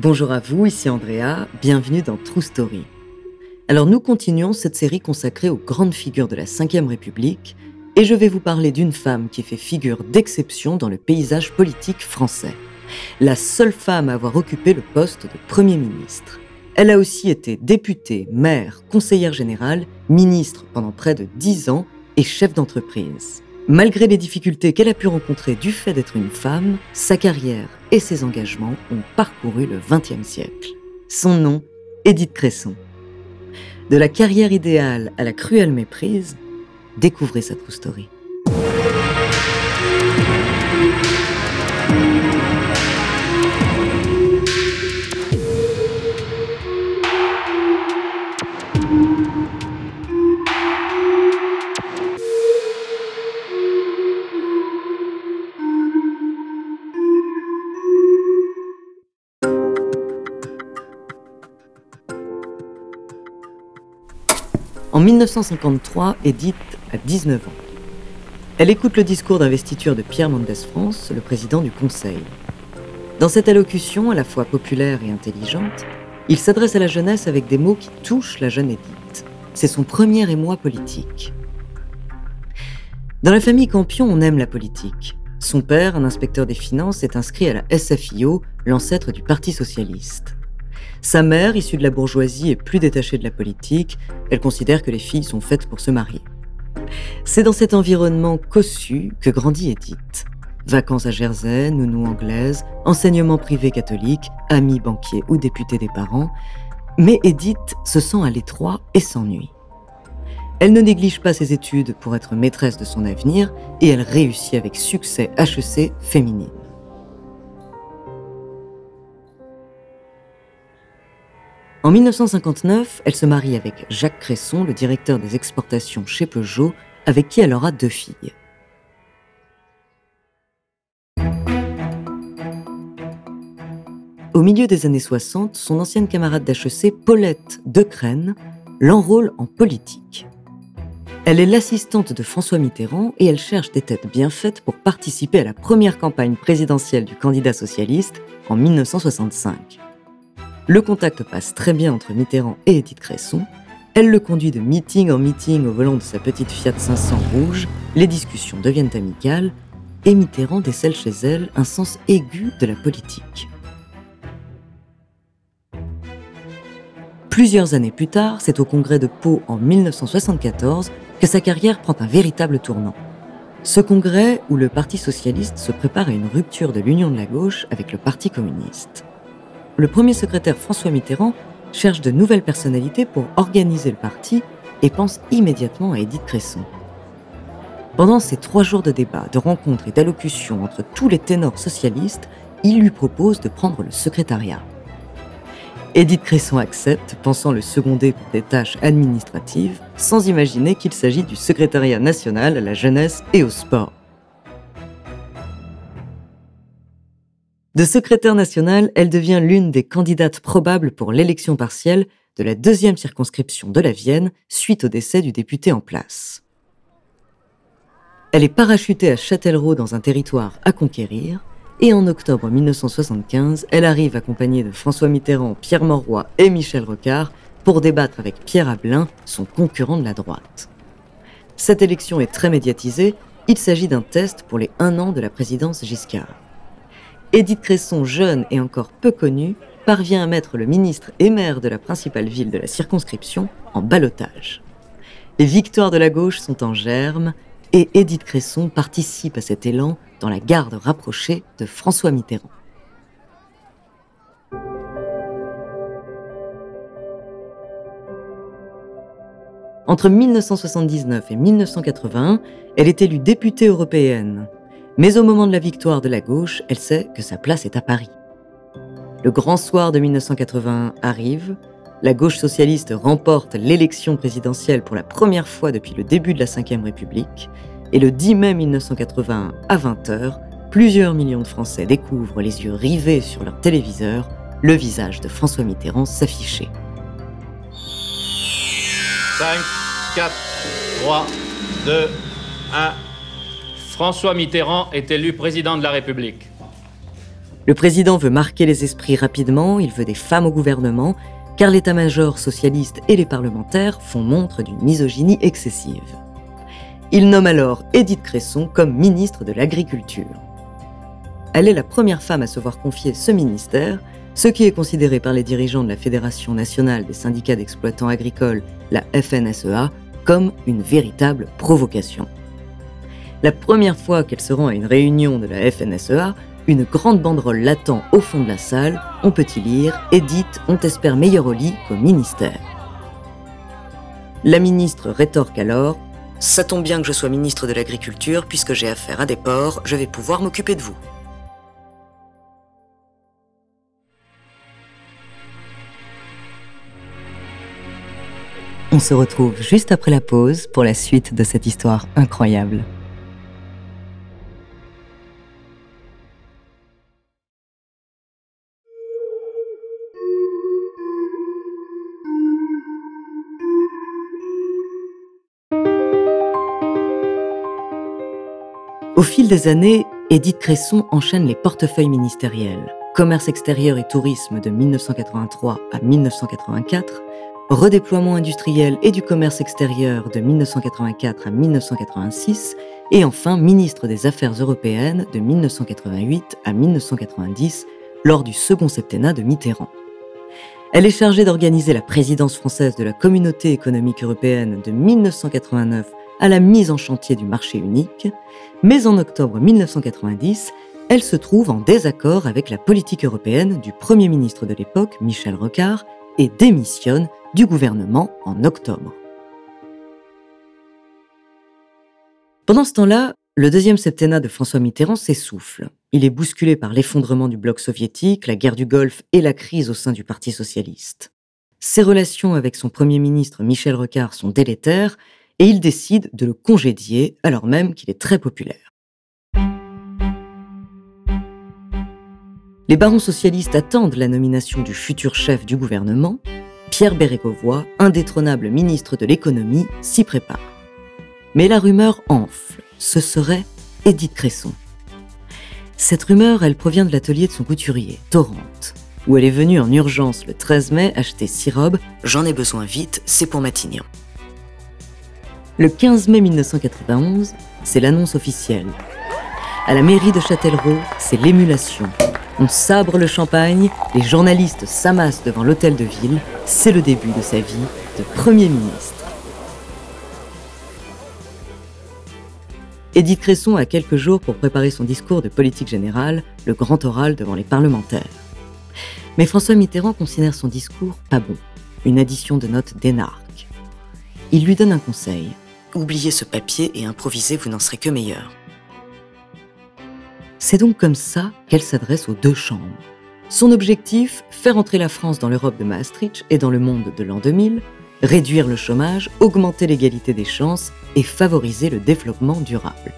Bonjour à vous, ici Andrea, bienvenue dans True Story. Alors nous continuons cette série consacrée aux grandes figures de la Ve République, et je vais vous parler d'une femme qui fait figure d'exception dans le paysage politique français. La seule femme à avoir occupé le poste de Premier ministre. Elle a aussi été députée, maire, conseillère générale, ministre pendant près de dix ans et chef d'entreprise. Malgré les difficultés qu'elle a pu rencontrer du fait d'être une femme, sa carrière et ses engagements ont parcouru le XXe siècle. Son nom, Édith Cresson. De la carrière idéale à la cruelle méprise, découvrez sa true story. En 1953, Edith a 19 ans. Elle écoute le discours d'investiture de Pierre Mendès France, le président du Conseil. Dans cette allocution à la fois populaire et intelligente, il s'adresse à la jeunesse avec des mots qui touchent la jeune Edith. C'est son premier émoi politique. Dans la famille Campion, on aime la politique. Son père, un inspecteur des finances, est inscrit à la SFIO, l'ancêtre du Parti socialiste. Sa mère, issue de la bourgeoisie, est plus détachée de la politique. Elle considère que les filles sont faites pour se marier. C'est dans cet environnement cossu que grandit Edith. Vacances à Jersey, nounou anglaise, enseignement privé catholique, amis banquiers ou députés des parents. Mais Edith se sent à l'étroit et s'ennuie. Elle ne néglige pas ses études pour être maîtresse de son avenir et elle réussit avec succès HEC féminine. En 1959, elle se marie avec Jacques Cresson, le directeur des exportations chez Peugeot, avec qui elle aura deux filles. Au milieu des années 60, son ancienne camarade d'HEC, Paulette Decrène, l'enrôle en politique. Elle est l'assistante de François Mitterrand et elle cherche des têtes bien faites pour participer à la première campagne présidentielle du candidat socialiste en 1965. Le contact passe très bien entre Mitterrand et Edith Cresson. Elle le conduit de meeting en meeting au volant de sa petite Fiat 500 rouge. Les discussions deviennent amicales et Mitterrand décèle chez elle un sens aigu de la politique. Plusieurs années plus tard, c'est au congrès de Pau en 1974 que sa carrière prend un véritable tournant. Ce congrès où le Parti socialiste se prépare à une rupture de l'union de la gauche avec le Parti communiste le premier secrétaire François Mitterrand cherche de nouvelles personnalités pour organiser le parti et pense immédiatement à Édith Cresson. Pendant ces trois jours de débat, de rencontres et d'allocutions entre tous les ténors socialistes, il lui propose de prendre le secrétariat. Édith Cresson accepte, pensant le seconder pour des tâches administratives, sans imaginer qu'il s'agit du secrétariat national à la jeunesse et au sport. De secrétaire nationale, elle devient l'une des candidates probables pour l'élection partielle de la deuxième circonscription de la Vienne suite au décès du député en place. Elle est parachutée à Châtellerault dans un territoire à conquérir, et en octobre 1975, elle arrive accompagnée de François Mitterrand, Pierre Mauroy et Michel Rocard pour débattre avec Pierre Abelin, son concurrent de la droite. Cette élection est très médiatisée, il s'agit d'un test pour les un an de la présidence Giscard. Édith Cresson, jeune et encore peu connue, parvient à mettre le ministre et maire de la principale ville de la circonscription en balotage. Les victoires de la gauche sont en germe et Édith Cresson participe à cet élan dans la garde rapprochée de François Mitterrand. Entre 1979 et 1981, elle est élue députée européenne. Mais au moment de la victoire de la gauche, elle sait que sa place est à Paris. Le grand soir de 1981 arrive, la gauche socialiste remporte l'élection présidentielle pour la première fois depuis le début de la Ve République, et le 10 mai 1981 à 20h, plusieurs millions de Français découvrent les yeux rivés sur leur téléviseur le visage de François Mitterrand s'afficher. 5, 4, 3, 2, 1. François Mitterrand est élu président de la République. Le président veut marquer les esprits rapidement, il veut des femmes au gouvernement, car l'état-major socialiste et les parlementaires font montre d'une misogynie excessive. Il nomme alors Édith Cresson comme ministre de l'Agriculture. Elle est la première femme à se voir confier ce ministère, ce qui est considéré par les dirigeants de la Fédération nationale des syndicats d'exploitants agricoles, la FNSEA, comme une véritable provocation. La première fois qu'elle se rend à une réunion de la FNSEA, une grande banderole l'attend au fond de la salle. On peut y lire Edith, on t'espère meilleur au lit qu'au ministère. La ministre rétorque alors Ça tombe bien que je sois ministre de l'Agriculture, puisque j'ai affaire à des porcs, je vais pouvoir m'occuper de vous. On se retrouve juste après la pause pour la suite de cette histoire incroyable. Au fil des années, Édith Cresson enchaîne les portefeuilles ministériels. Commerce extérieur et tourisme de 1983 à 1984, redéploiement industriel et du commerce extérieur de 1984 à 1986, et enfin ministre des Affaires européennes de 1988 à 1990 lors du second septennat de Mitterrand. Elle est chargée d'organiser la présidence française de la Communauté économique européenne de 1989 à la mise en chantier du marché unique, mais en octobre 1990, elle se trouve en désaccord avec la politique européenne du Premier ministre de l'époque, Michel Rocard, et démissionne du gouvernement en octobre. Pendant ce temps-là, le deuxième septennat de François Mitterrand s'essouffle. Il est bousculé par l'effondrement du bloc soviétique, la guerre du Golfe et la crise au sein du Parti socialiste. Ses relations avec son Premier ministre Michel Rocard sont délétères et il décide de le congédier alors même qu'il est très populaire. Les barons socialistes attendent la nomination du futur chef du gouvernement. Pierre Bérégovoy, indétrônable ministre de l'économie, s'y prépare. Mais la rumeur enfle. Ce serait Édith Cresson. Cette rumeur, elle provient de l'atelier de son couturier, Torrente, où elle est venue en urgence le 13 mai acheter six robes. J'en ai besoin vite, c'est pour Matignon. Le 15 mai 1991, c'est l'annonce officielle. À la mairie de Châtellerault, c'est l'émulation. On sabre le champagne, les journalistes s'amassent devant l'hôtel de ville. C'est le début de sa vie de Premier ministre. Édith Cresson a quelques jours pour préparer son discours de politique générale, le grand oral devant les parlementaires. Mais François Mitterrand considère son discours pas bon, une addition de notes d'énarque. Il lui donne un conseil Oubliez ce papier et improvisez, vous n'en serez que meilleur. C'est donc comme ça qu'elle s'adresse aux deux chambres. Son objectif, faire entrer la France dans l'Europe de Maastricht et dans le monde de l'an 2000, réduire le chômage, augmenter l'égalité des chances et favoriser le développement durable.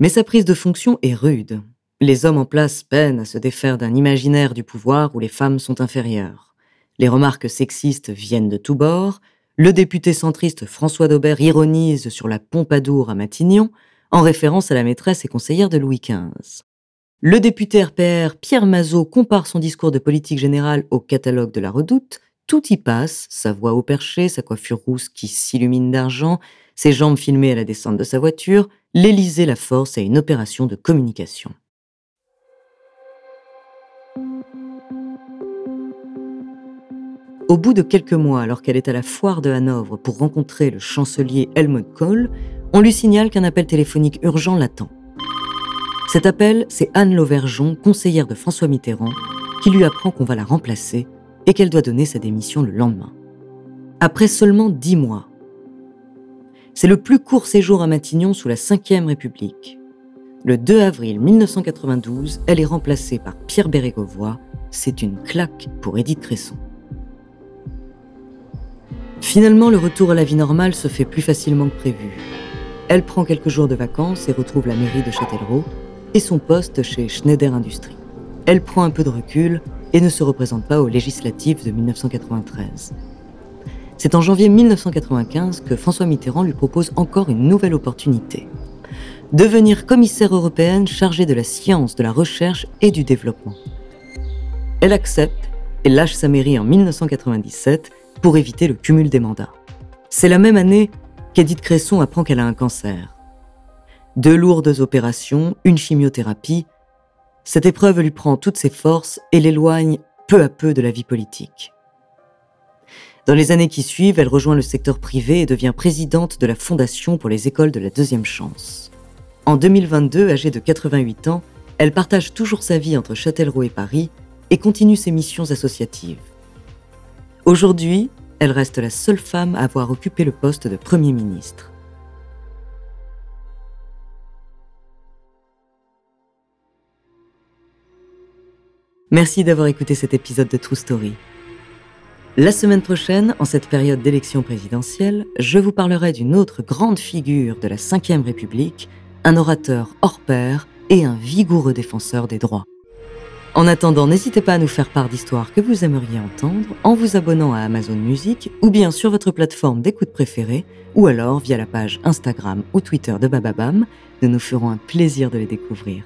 Mais sa prise de fonction est rude. Les hommes en place peinent à se défaire d'un imaginaire du pouvoir où les femmes sont inférieures. Les remarques sexistes viennent de tous bords. Le député centriste François Daubert ironise sur la Pompadour à Matignon, en référence à la maîtresse et conseillère de Louis XV. Le député RPR Pierre Mazot compare son discours de politique générale au catalogue de la redoute. Tout y passe, sa voix au perché, sa coiffure rousse qui s'illumine d'argent, ses jambes filmées à la descente de sa voiture, l'Élysée la force à une opération de communication. Au bout de quelques mois, alors qu'elle est à la foire de Hanovre pour rencontrer le chancelier Helmut Kohl, on lui signale qu'un appel téléphonique urgent l'attend. Cet appel, c'est Anne Lauvergeon, conseillère de François Mitterrand, qui lui apprend qu'on va la remplacer et qu'elle doit donner sa démission le lendemain. Après seulement dix mois. C'est le plus court séjour à Matignon sous la Ve République. Le 2 avril 1992, elle est remplacée par Pierre Bérégovoy. C'est une claque pour Édith Cresson. Finalement, le retour à la vie normale se fait plus facilement que prévu. Elle prend quelques jours de vacances et retrouve la mairie de Châtellerault et son poste chez Schneider Industries. Elle prend un peu de recul et ne se représente pas aux législatives de 1993. C'est en janvier 1995 que François Mitterrand lui propose encore une nouvelle opportunité. Devenir commissaire européenne chargée de la science, de la recherche et du développement. Elle accepte et lâche sa mairie en 1997 pour éviter le cumul des mandats. C'est la même année qu'Edith Cresson apprend qu'elle a un cancer. Deux lourdes opérations, une chimiothérapie, cette épreuve lui prend toutes ses forces et l'éloigne peu à peu de la vie politique. Dans les années qui suivent, elle rejoint le secteur privé et devient présidente de la Fondation pour les écoles de la deuxième chance. En 2022, âgée de 88 ans, elle partage toujours sa vie entre Châtellerault et Paris et continue ses missions associatives. Aujourd'hui, elle reste la seule femme à avoir occupé le poste de Premier ministre. Merci d'avoir écouté cet épisode de True Story. La semaine prochaine, en cette période d'élection présidentielle, je vous parlerai d'une autre grande figure de la Ve République, un orateur hors pair et un vigoureux défenseur des droits. En attendant, n'hésitez pas à nous faire part d'histoires que vous aimeriez entendre en vous abonnant à Amazon Music ou bien sur votre plateforme d'écoute préférée ou alors via la page Instagram ou Twitter de Bababam. Nous nous ferons un plaisir de les découvrir.